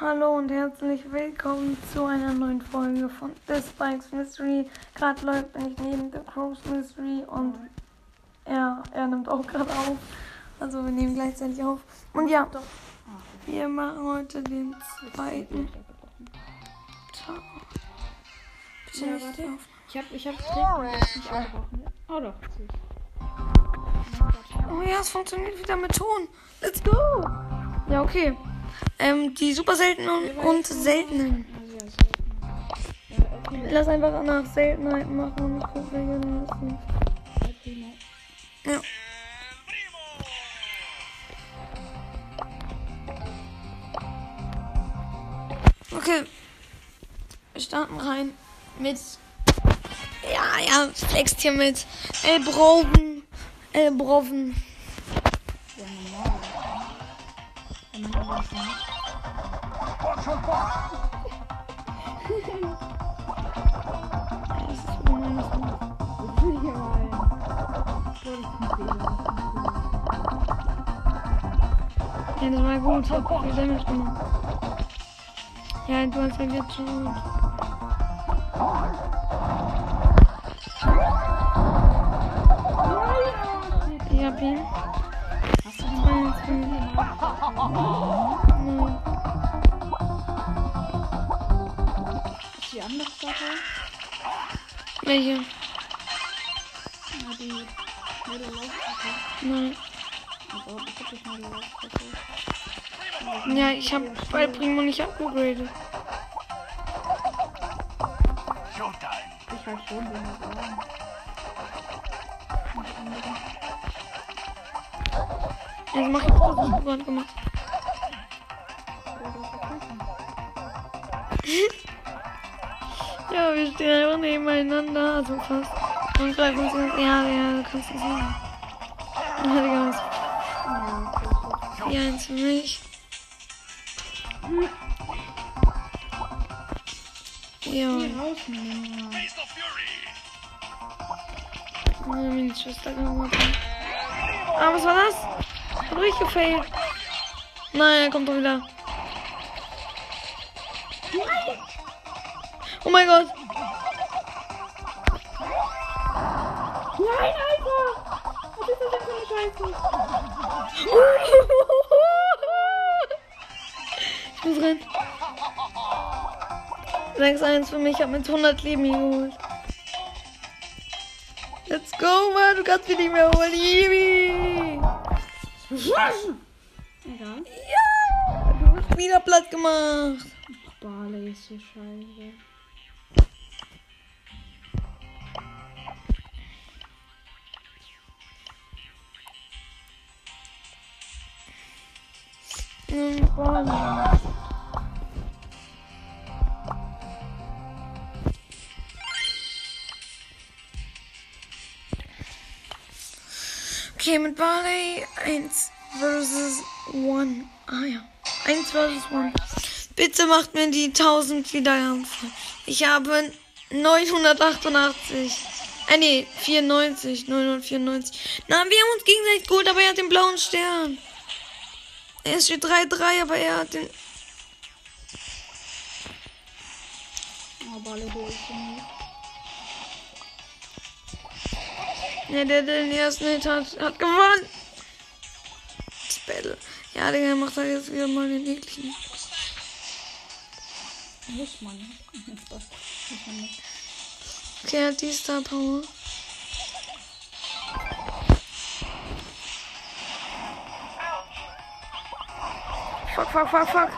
Hallo und herzlich willkommen zu einer neuen Folge von The Spikes Mystery. Gerade läuft bin ich neben The Crows Mystery und er, er nimmt auch gerade auf. Also wir nehmen gleichzeitig auf. Und ja, wir machen heute den zweiten Tag. Bitte Ja, nicht Aufnahme. Ich hab, ich hab Tränen jetzt nicht abgebrochen. Oh doch. Oh ja, es funktioniert wieder mit Ton. Let's go! Ja, okay. Ähm, die super seltenen und seltenen. Lass einfach nach Seltenheiten machen und gucke regelmäßig. Ja, prima. Ja. Okay. Wir starten rein mit. Ja, ja, flext hier mit Elbroven. Elbroven. Ja, normal. Aber nicht macht. Das ist macht. Das will ich ist ein Fehler. Ja, das war gut. Ich hab viel Damage gemacht. Ja, du hast halt jetzt schon gut. Ich hab ihn. Hast du Zwei, mal zwei. Die andere Sache? Welche? Ja, die schnelle Laufstrecke. Nein. Also, ich hab die schnelle Laufstrecke. Ja, ich hab bei Primo nicht abgegradet. Ich halt schon, wenn wir sagen. Jetzt mach ich das, was gemacht. Ja, das ist okay. Ja, wir stehen einfach nebeneinander, also fast. Und greifen uns ins... Ja, ja, du kannst es sehen. Ja, Digga, was? Ja, okay, so. Die eins für mich. Ja, Geh rausnehmen. meine Schwester gemacht. Ah, was war das? Durchgefailt. Nein, er kommt doch wieder. Mein Gott. Nein, Alter! Was ist das denn für eine Scheiße? Ich muss rein. 6-1 für mich. Ich hab mit 100 Leben hier geholt. Let's go, Mann. Du kannst mich nicht mehr holen. Yippie. Egal. Ja. Du hast wieder platt gemacht. Barley ist so scheiße. Okay, mit Barley 1 versus 1. Ah ja. 1 versus 1. Bitte macht mir die 1000 wieder ganz. Ich habe 988. Äh, nee, 94. 994. Na, wir haben uns gegenseitig geholt, aber er hat den blauen Stern. Er steht 3-3, aber er hat den. Ich den nicht. Ja, der, der den ersten Hit hat, hat gewonnen. Das Battle. Ja, Digga, macht halt jetzt wieder mal den ekligen. Muss man. Spaß. Muss man nicht. Okay, er hat die Star Power. Fuck, fuck, fuck, fuck.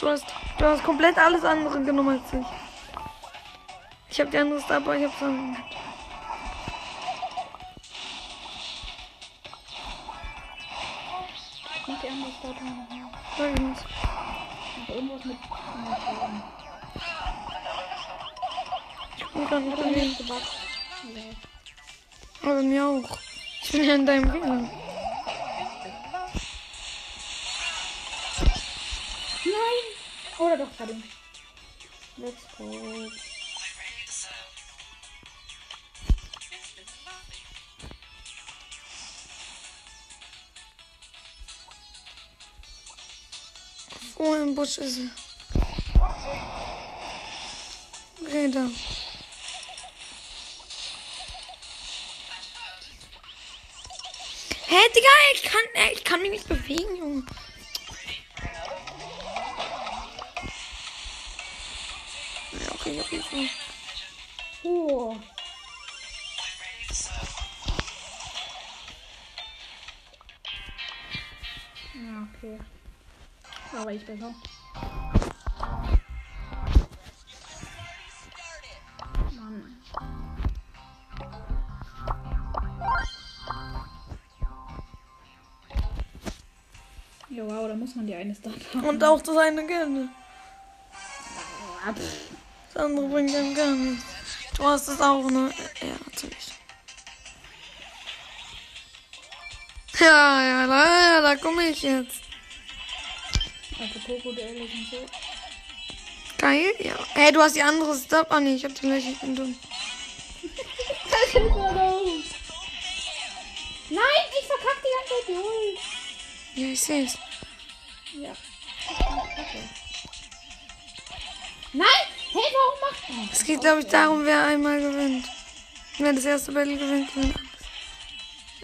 Du hast, du hast komplett alles andere genommen als ich. Ich habe die andere Star Power, ich hab's dann. Mach die andere. Sag ich nicht. Mach irgendwas mit. Ich bin grad nicht. Aber mir auch bin ja in deinem Gegner? Nein! Oder doch gerade. Let's go. Oh, im Busch ist er. Okay, da. Hä, Digga, ich kann, äh, ich kann mich nicht bewegen, Junge. Ja, okay, jeden Fall. Oh. Ja, okay. Aber ich besser. Mann. Ja, wow, da muss man die eine Start haben. Und auch das eine gerne. Das andere bringt einem gar nichts. Du hast es auch, ne? Ja, natürlich. Ja, ja, da, ja, da komme ich jetzt. Also Poco, der ehrlich und so. Geil, ja. Hey, du hast die andere Stop. Ah, nee, ich hab die gleiche. Ich bin dumm. Nein, ich verkack die ganze Zeit die Ult. Ja, ich seh's. Ja. Okay. Nein! Hey, warum macht man? Es geht, glaube ich, darum, wer einmal gewinnt. Wer das erste Battle gewinnt, gewinnt.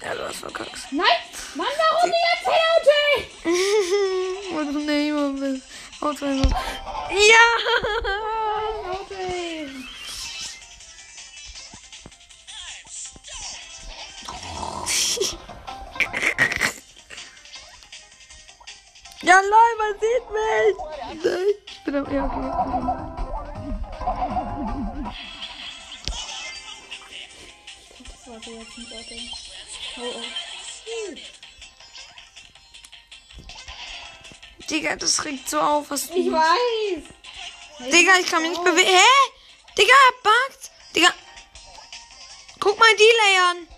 Ja, du hast verkackt. Nein! Mann, warum die ganze Zeit? Weil du Neymar bist. Ja! Lol, man sieht mich! Nein, ich bin am. Ja, okay. Das war so jetzt nicht Auto. Oh, oh. Digga, das regt so auf, was du. Ich weiß! Digga, ich kann mich nicht bewegen. Hä? Digga, er buggt. Digga. Guck mal die Layern.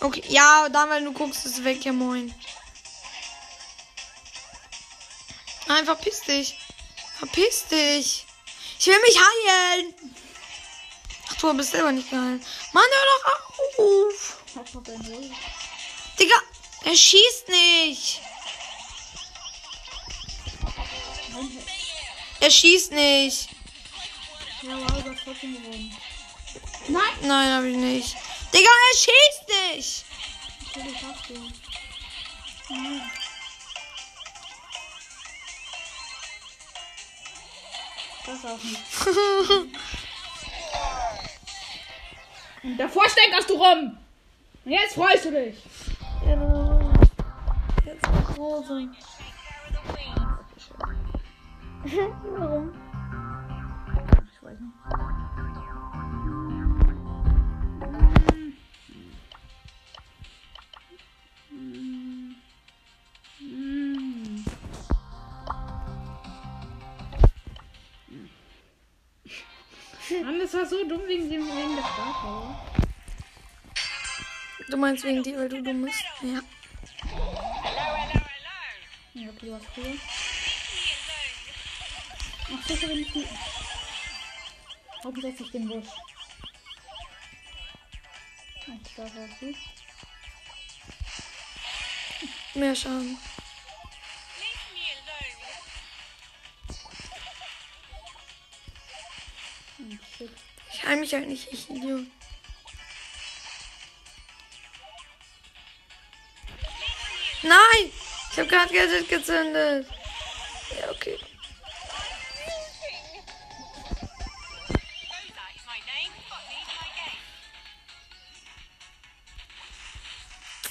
Okay, ja, dann, weil du guckst, ist weg, ja moin. Nein, verpiss dich. Verpiss dich. Ich will mich heilen. Ach, du bist selber nicht geheilt. Mann, hör doch auf. Digga, er schießt nicht. Er schießt nicht. Ja, wow, du hast trotzdem gewonnen. Nein! Nein, hab ich nicht. Digga, er schießt nicht. Du. Nein. Das auch nicht. Und davor steckerst du rum! Und jetzt freust du dich! Genau. Jetzt große. Warum? Ich weiß nicht. Das war so dumm wegen dem wegen der Startpower. Du meinst wegen dir, weil du dumm bist? Ja. Ja, okay, du hast früher. Ach, sicher bin ich die. Hauptsächlich den Busch. Ach, da warst du. Mehr Schaden. Ich heim mich halt nicht, ich Idiot. Nein! Ich hab gerade Gadget gezündet. Ja, okay.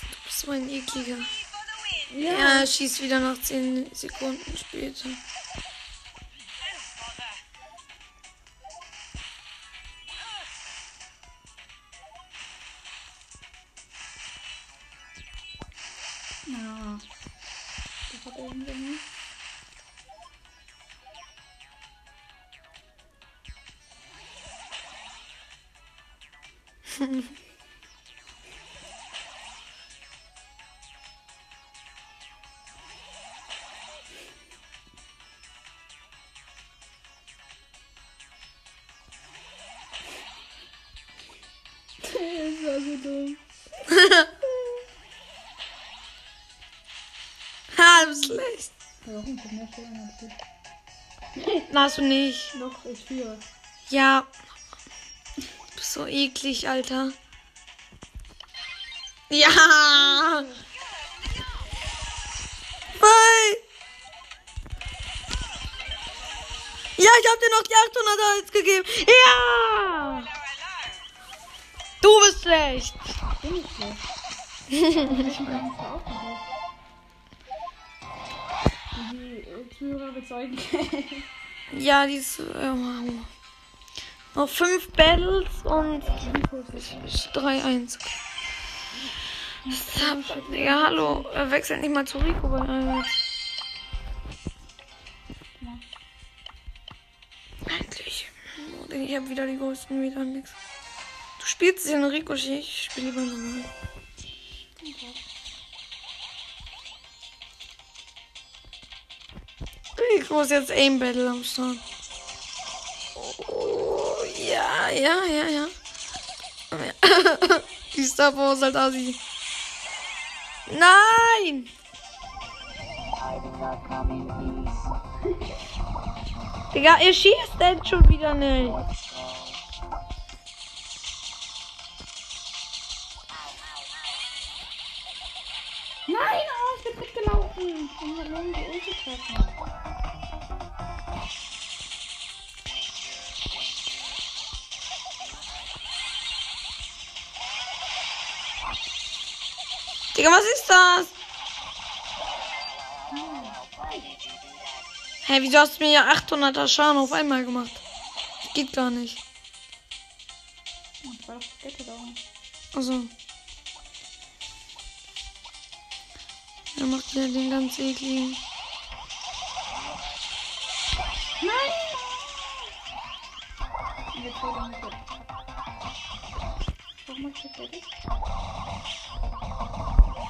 Du bist so ein ekliger. Ja. Ja, er schießt wieder nach 10 Sekunden später. Ja. Das hat irgendwie nicht. Das war so dumm. Warum? Ich hab mehr Sterne als du. Nicht. Doch, ich führe. Ja. Du bist so eklig, Alter. Ja. Bye. Ja, ich hab dir noch die 800er jetzt gegeben. Ja. Du bist schlecht. Bin ich schlecht. Äh, Zuhörer bezeugen. Ja, die ist. Äh, wow. Noch fünf Battles und 3-1. Ja, hallo. Er wechselt nicht mal zu Rico bei Albert. Endlich. Oh, Ich habe wieder die größten wieder nix. Du spielst den Ricochet, ich spiele lieber normal. Rico ist jetzt Aim Battle am. Oh, ja, ja, ja, ja. Die Star ist halt assi. Nein! Digga, ihr schießt denn schon wieder nicht. Nein, oh, ich bin mitgelaufen. Ich muss nur die Ulti Digga, was ist das? Hä, hey, wieso hast du mir ja 800er Schaden auf einmal gemacht? Das geht gar nicht. Oh, das war doch Kette da. Also. Er macht ja den ganz ekligen. Nein! Er. Warum macht das fertig? Ja,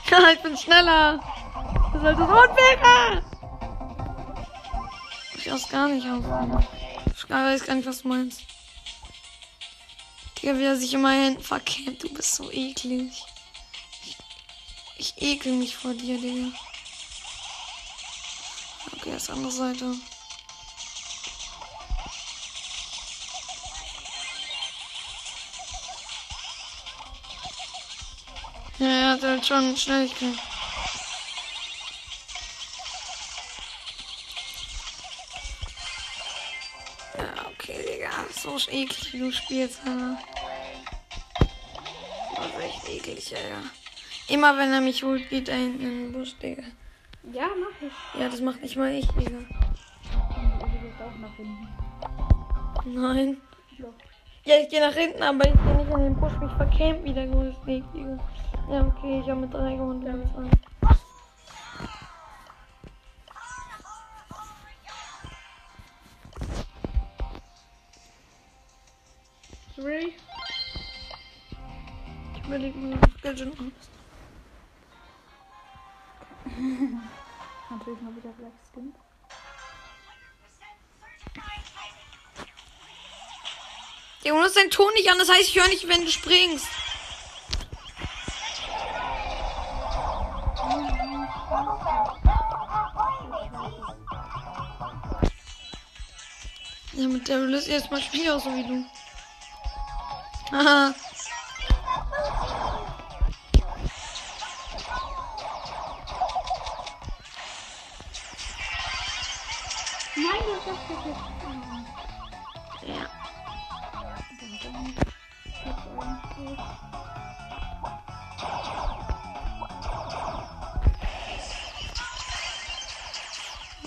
ich bin schneller. Du solltest unfair. Ich aus gar nicht aus. Ich weiß gar nicht, was du meinst. Digga, wie er sich immer hinten verkehrt. Du bist so eklig. Ich, ich ekel mich vor dir, Digga. Okay, das andere Seite. Ja, er hat halt schon Schnelligkeit. Ja, okay, Digga. So eklig, wie du spielst, Alter. Das ist echt eklig, Alter. Immer wenn er mich holt, geht er hinten in den Busch, Digga. Ja, mach ich. Ja, das macht nicht mal ich, Digga. Nein. Ja, ich gehe nach hinten, aber ich gehe nicht in den Busch. Mich verkämmt wieder grüßt, Digga. Ja, okay, ich habe mit drei gewonnen. du mit zwei. Three. Ich überlege mir das Gadget an. Natürlich mal wieder Black Skin. Digga, du hast deinen Ton nicht an, das heißt, ich höre nicht, wenn du springst. Ja, mit der löst erstmal Spiel aus, so wie du. Haha. Nein, das ist perfekt. Ja.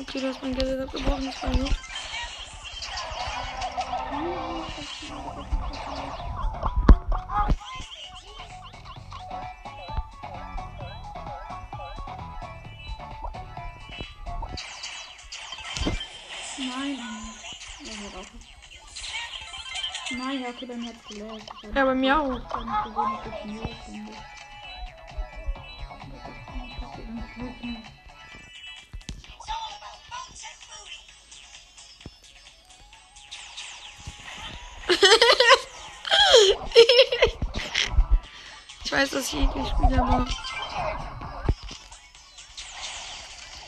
Okay, du hast mein Gadget abgebrochen, das war gut. Nein. Nein, ja, okay, dann hat's gelöst. Ja, bei mir auch. ich ich weiß, dass ich eklig spiele, aber.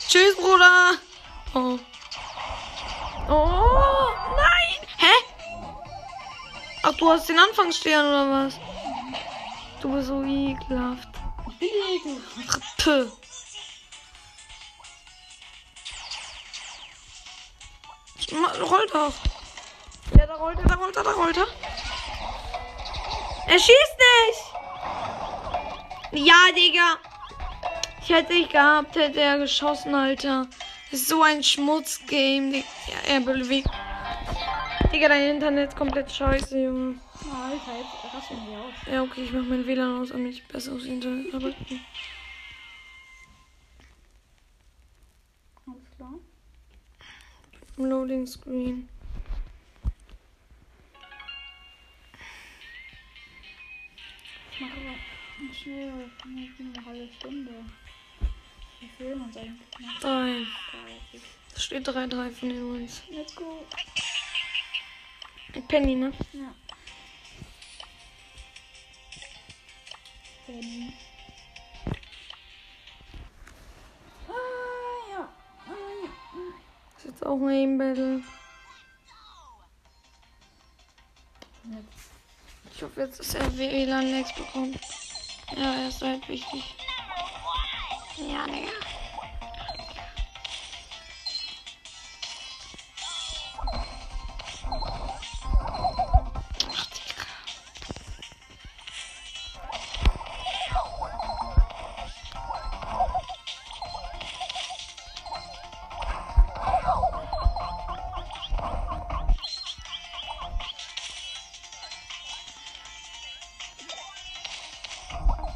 Tschüss, Bruder. Oh. Oh, nein. Hä? Ach, du hast den Anfangsstern oder was? Du bist so ekelhaft. Ich bin die Ekel. Puh. Ma- Roll doch. Ja, da rollt er, da rollt er, da rollt er. Er schießt. Ja, Digga. Ich hätte dich gehabt, hätte er geschossen, Alter. Das ist so ein Schmutzgame. Ja, er bewegt. Digga, dein Internet ist komplett scheiße, Junge. Alter, jetzt rasten wir aus. Ja, okay, ich mach mein WLAN aus, damit ich besser aufs Internet habe. Alles klar. Loading Screen. Ich aber schnell eine halbe Stunde. Wie uns eigentlich noch? Drei. 30. Da steht 3-3 von den Wins. Let's go. Penny, ne? Ja. Penny. Ah, ja. Ah, ja. Das ist jetzt auch ein Aim Battle. Jetzt. Ich hoffe jetzt, dass er WLAN Lex bekommt. Ja, er ist halt wichtig. Ja, Digga.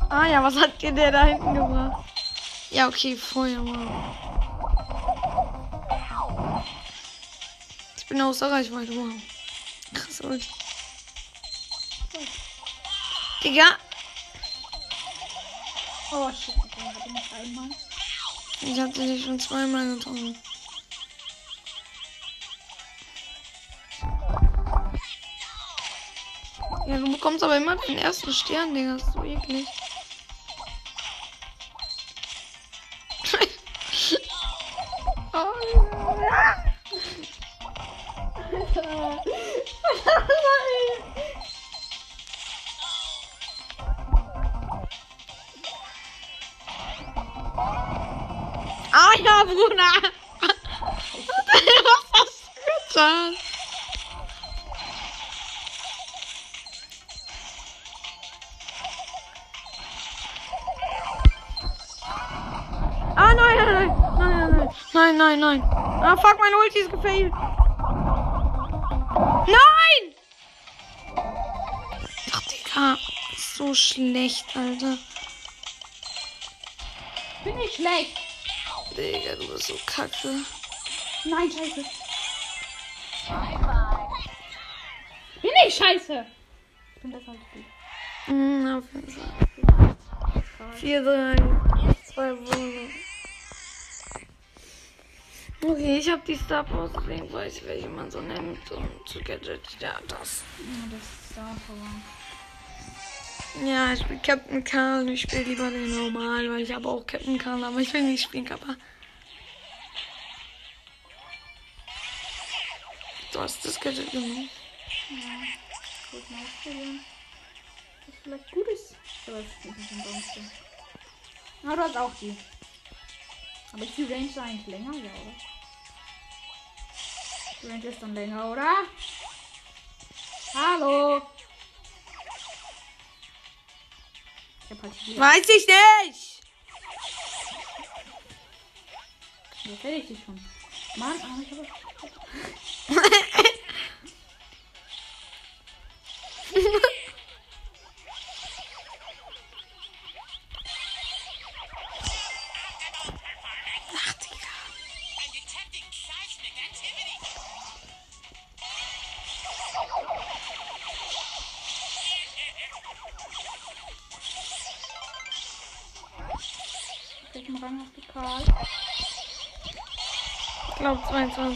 Ah ja, was hat dir der da hinten gebracht? Ja, okay, Feuer mal. Ich bin außer Reichweite, wow. Krass, Ulti. Digga, Oh shit, ich einmal. ich hatte dich schon zweimal getroffen. Ja, du bekommst aber immer den ersten Stern, Digga. Das ist so eklig. Ja, Bruder. Was hast du getan? Ah nein, nein, nein, nein, nein, nein, nein. Ah fuck, mein Ulti ist gefailt. Nein! Ach, Digga, so schlecht, Alter. Bin ich schlecht? Digga, du bist so kacke. Nein, scheiße. Bin ich scheiße? Ich bin besser als du. Mm, auf jeden Fall. 4, 3, 2 Wohnungen. Okay, ich habe die Star Power, deswegen weiß ich, welche man so nennt. Und zu Gadget, ja, das. Ja, das ist Star Power. Ja, ich spiele Captain Karl. Ich spiele lieber den normal, weil ich habe auch Captain Karl, aber ich will nicht spielen, Kappa. Du hast das Gadget genommen. Gut, mal ausprobieren. Was vielleicht gut ist. Aber es ist nicht Donnerstag. Na, du hast auch die. Aber ist die Range eigentlich länger? Ja, oder? Die Range ist dann länger, oder? Hallo! Ich hab halt hier. Weiß ich nicht! Jetzt drauf.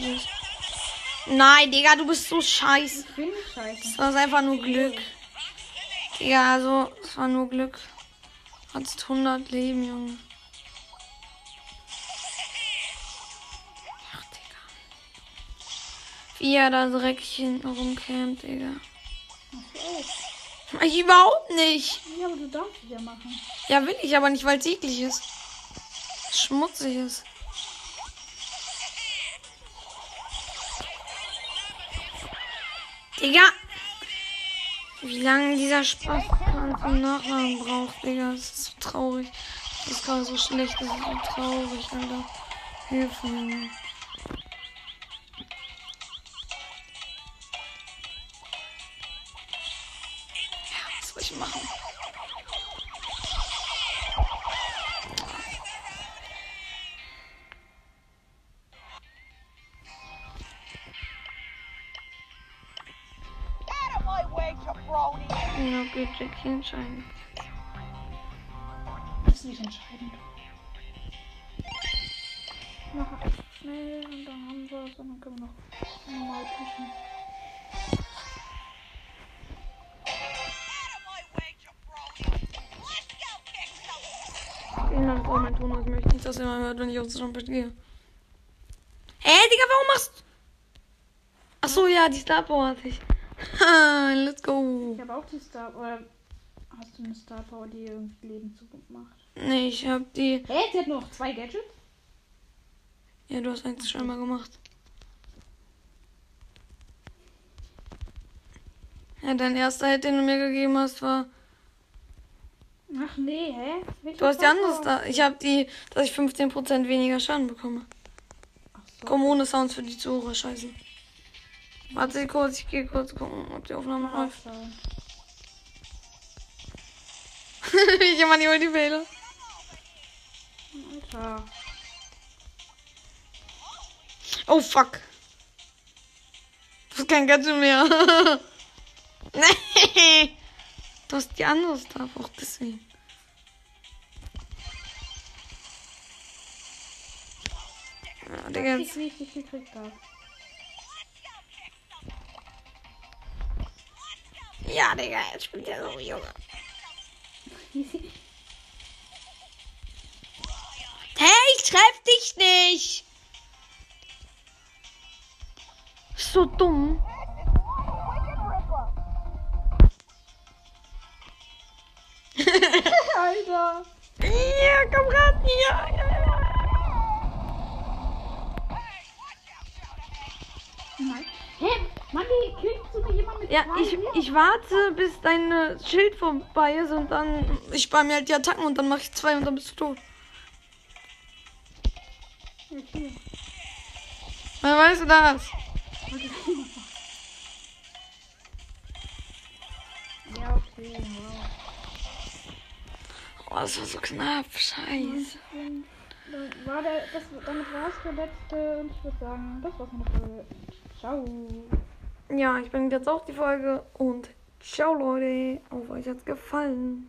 Nein, Digga, du bist so scheiße. Ich bin scheiße. Das war einfach nur Glück. Digga, also, es war nur Glück. Hast 100 Leben, Junge. Ach, Digga. Wie er da dreckig hinten rumkämmt, Digga. Was ich überhaupt nicht. Ja, aber du darfst es ja machen. Ja, will ich aber nicht, weil es eklig ist. Schmutzig ist. Digga! Wie lange dieser Spaß zum Nachladen braucht, Digga. Das ist so traurig. Das ist gerade so schlecht, das ist so traurig, Alter. Hilfe, Junge. Ja, was soll ich machen? Okay, Jackie entscheiden. Das ist nicht entscheidend. Mach schnell und dann haben wir es und dann können wir noch normal pushen. Vielen Frau mein Ton. Ich möchte nicht, dass ihr mal hört, wenn ich aufs Trumpet gehe. Hä, Digga, warum machst du... Achso, ja, die Star Power hatte ich. Let's go. Ich habe auch die Star. Oder hast du eine Star Power, die irgendwie Leben Zukunft macht? Nee, ich hab die... Hä? Sie hat noch zwei Gadgets? Ja, du hast eins schon mal gemacht. Ja, dein erster Hit, den du mir gegeben hast, war... Ach nee, hä? Welche Du hast die andere Power? Star... Ich hab die, dass ich 15% weniger Schaden bekomme. Ach so. Komm ohne Sounds für die Zuhörer scheiße. Warte kurz, ich gehe kurz gucken, ob die Aufnahme läuft. Ich immer die Ulti wähle. Alter. Oh fuck. Du hast kein Gadget mehr. nee. Du hast die andere Star auch deswegen. Ja, Digga, Ich wie ich dich gekriegt habe. Ja, Digga, jetzt spielt er so, Junge. Hey, ich treff dich nicht. So dumm. Alter. Ja, komm ran hier. Nein. Hä? Mann, wie kriegst du nicht immer mit Ja, ich, ich warte, bis dein äh, Schild vorbei ist und dann ich spare mir halt die Attacken und dann mache ich zwei und dann bist du tot. Okay. Wann weißt du das? Okay. Ja, okay, wow. Oh, das war so knapp. Scheiße. War der, das, damit war es der letzte und ich würde sagen, das war's mit der Folge. Ciao. Ja, ich bin jetzt auch die Folge und ciao Leute. Auf euch hat's gefallen.